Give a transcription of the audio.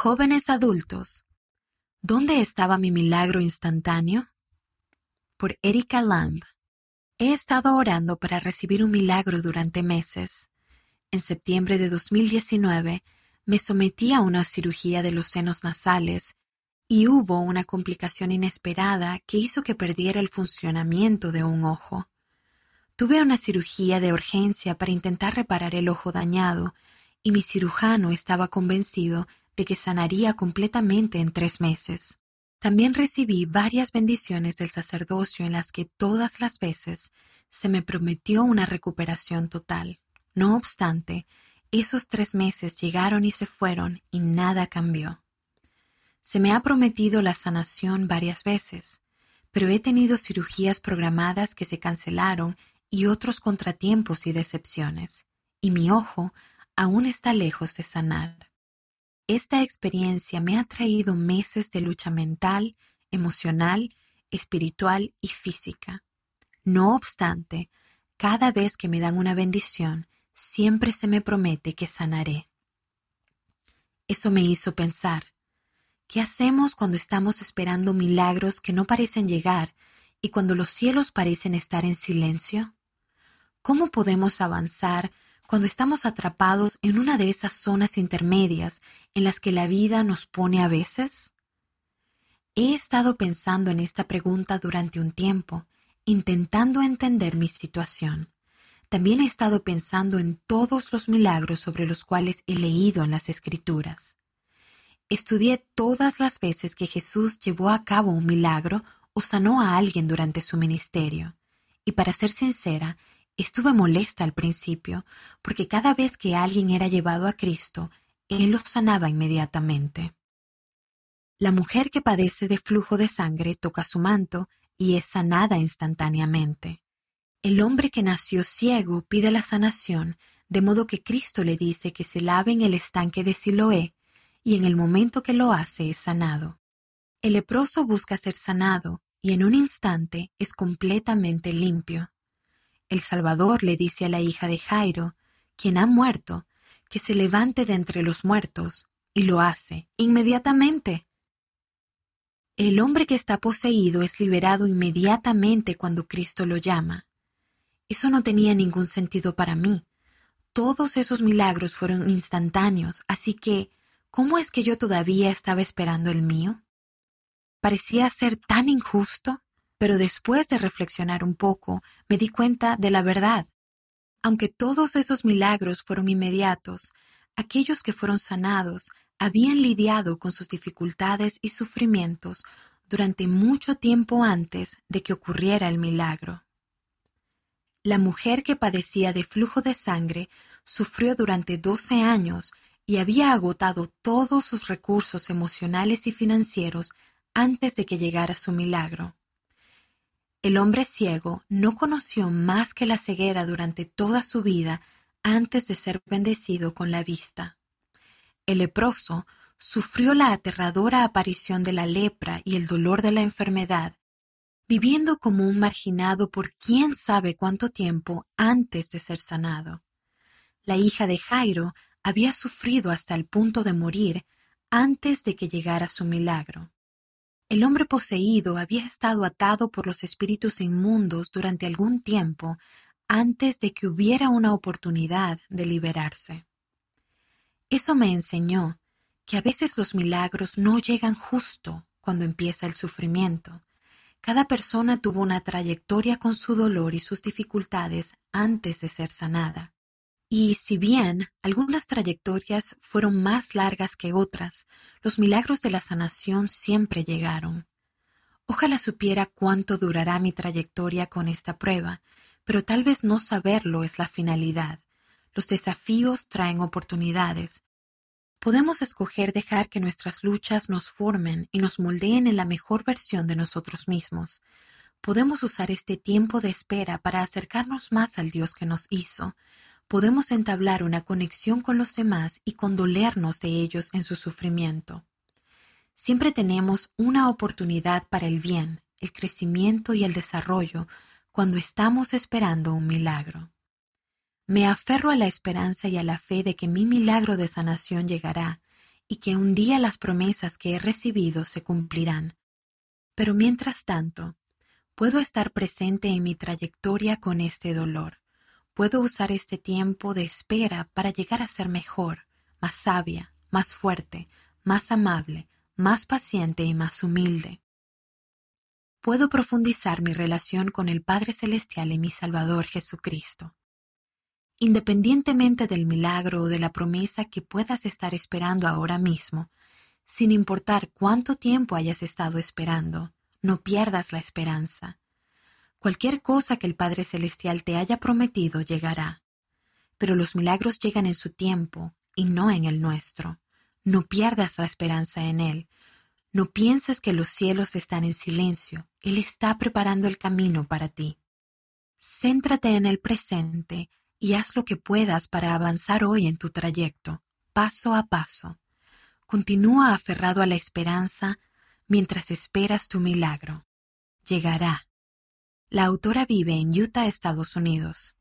Jóvenes adultos, ¿dónde estaba mi milagro instantáneo? Por Erika Lamb. He estado orando para recibir un milagro durante meses. En septiembre de 2019 me sometí a una cirugía de los senos nasales y hubo una complicación inesperada que hizo que perdiera el funcionamiento de un ojo. Tuve una cirugía de urgencia para intentar reparar el ojo dañado y mi cirujano estaba convencido de que sanaría completamente en tres meses. También recibí varias bendiciones del sacerdocio en las que todas las veces se me prometió una recuperación total. No obstante, esos tres meses llegaron y se fueron y nada cambió. Se me ha prometido la sanación varias veces, pero he tenido cirugías programadas que se cancelaron y otros contratiempos y decepciones, y mi ojo aún está lejos de sanar. Esta experiencia me ha traído meses de lucha mental, emocional, espiritual y física. No obstante, cada vez que me dan una bendición, siempre se me promete que sanaré. Eso me hizo pensar, ¿qué hacemos cuando estamos esperando milagros que no parecen llegar y cuando los cielos parecen estar en silencio? ¿Cómo podemos avanzar cuando estamos atrapados en una de esas zonas intermedias en las que la vida nos pone a veces? He estado pensando en esta pregunta durante un tiempo, intentando entender mi situación. También he estado pensando en todos los milagros sobre los cuales he leído en las Escrituras. Estudié todas las veces que Jesús llevó a cabo un milagro o sanó a alguien durante su ministerio. Y para ser sincera, Estuve molesta al principio, porque cada vez que alguien era llevado a Cristo, Él lo sanaba inmediatamente. La mujer que padece de flujo de sangre toca su manto y es sanada instantáneamente. El hombre que nació ciego pide la sanación, de modo que Cristo le dice que se lave en el estanque de Siloé, y en el momento que lo hace es sanado. El leproso busca ser sanado, y en un instante es completamente limpio. El Salvador le dice a la hija de Jairo, quien ha muerto, que se levante de entre los muertos, y lo hace inmediatamente. El hombre que está poseído es liberado inmediatamente cuando Cristo lo llama. Eso no tenía ningún sentido para mí. Todos esos milagros fueron instantáneos, así que, ¿cómo es que yo todavía estaba esperando el mío? Parecía ser tan injusto pero después de reflexionar un poco me di cuenta de la verdad. Aunque todos esos milagros fueron inmediatos, aquellos que fueron sanados habían lidiado con sus dificultades y sufrimientos durante mucho tiempo antes de que ocurriera el milagro. La mujer que padecía de flujo de sangre sufrió durante doce años y había agotado todos sus recursos emocionales y financieros antes de que llegara su milagro. El hombre ciego no conoció más que la ceguera durante toda su vida antes de ser bendecido con la vista. El leproso sufrió la aterradora aparición de la lepra y el dolor de la enfermedad, viviendo como un marginado por quién sabe cuánto tiempo antes de ser sanado. La hija de Jairo había sufrido hasta el punto de morir antes de que llegara su milagro. El hombre poseído había estado atado por los espíritus inmundos durante algún tiempo antes de que hubiera una oportunidad de liberarse. Eso me enseñó que a veces los milagros no llegan justo cuando empieza el sufrimiento. Cada persona tuvo una trayectoria con su dolor y sus dificultades antes de ser sanada. Y si bien algunas trayectorias fueron más largas que otras, los milagros de la sanación siempre llegaron. Ojalá supiera cuánto durará mi trayectoria con esta prueba, pero tal vez no saberlo es la finalidad. Los desafíos traen oportunidades. Podemos escoger dejar que nuestras luchas nos formen y nos moldeen en la mejor versión de nosotros mismos. Podemos usar este tiempo de espera para acercarnos más al Dios que nos hizo, podemos entablar una conexión con los demás y condolernos de ellos en su sufrimiento. Siempre tenemos una oportunidad para el bien, el crecimiento y el desarrollo cuando estamos esperando un milagro. Me aferro a la esperanza y a la fe de que mi milagro de sanación llegará, y que un día las promesas que he recibido se cumplirán. Pero mientras tanto, puedo estar presente en mi trayectoria con este dolor. Puedo usar este tiempo de espera para llegar a ser mejor, más sabia, más fuerte, más amable, más paciente y más humilde. Puedo profundizar mi relación con el Padre Celestial y mi Salvador Jesucristo. Independientemente del milagro o de la promesa que puedas estar esperando ahora mismo, sin importar cuánto tiempo hayas estado esperando, no pierdas la esperanza. Cualquier cosa que el Padre Celestial te haya prometido llegará. Pero los milagros llegan en su tiempo y no en el nuestro. No pierdas la esperanza en Él. No pienses que los cielos están en silencio. Él está preparando el camino para ti. Céntrate en el presente y haz lo que puedas para avanzar hoy en tu trayecto, paso a paso. Continúa aferrado a la esperanza mientras esperas tu milagro. Llegará. La autora vive en Utah, Estados Unidos.